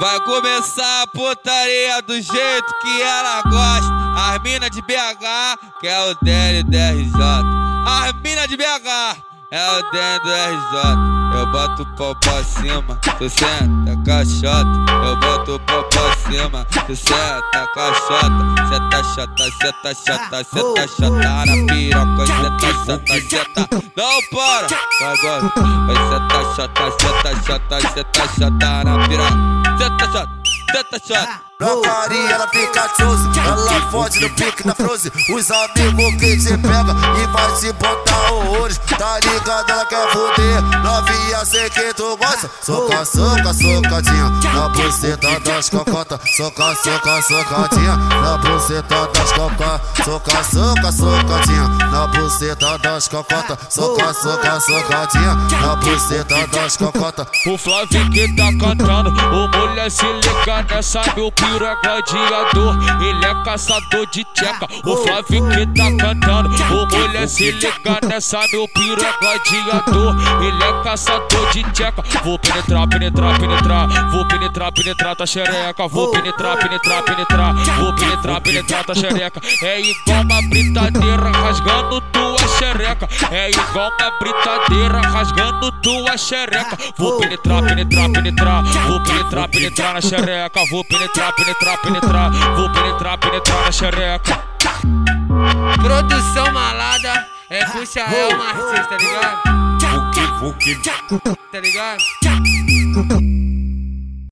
Vai começar a putaria do jeito que ela gosta. As mina de BH, é o DL do RJ. As mina de BH, é o DL do RJ. Eu boto o pau pra cima, tu senta caixota. Eu boto o pau pra cima, tu senta caixota. Cê tá chata, cê tá chata, cê tá chata na piroca. Cê tá chata, cê tá. Não para! Vai agora. Vai cê tá chata, cê tá chata, cê tá chata na piroca. Chata. Na carinha ela fica ela fode no pique na froze. Os amigos que te pega e vai te botar horrores. Tá ligado, ela quer foder. Novinha, sei que tu gosta. Soca, soca, socadinha. Na buceta das cocotas. Soca, soca, socadinha. Na buceta das cocotas. Soca, soca, socadinha. Na buceta das cocotas. Soca, soca, socadinha. Na buceta das cocotas. O Flávio que tá cantando, o mulher se liga meu piro é gladiador, ele é caçador de tcheca. O Flávio que tá cantando, o mulher se liga nessa meu piro é gladiador, ele é caçador de tcheca. Vou penetrar, penetrar, penetrar, vou penetrar, penetrar tua xereca, vou penetrar, penetrar, penetrar, vou penetrar, penetrar tua xereca. É igual uma britadeira rasgando tua xereca, é igual uma britadeira rasgando tua xereca. Vou penetrar, penetrar, penetrar, vou penetrar, penetrar na xereca, vou penetrar, penetrar, penetrar, vou penetrar, penetrar na xereca. Produção malada é puxa é uma artista, tá ligado? Tá ligado?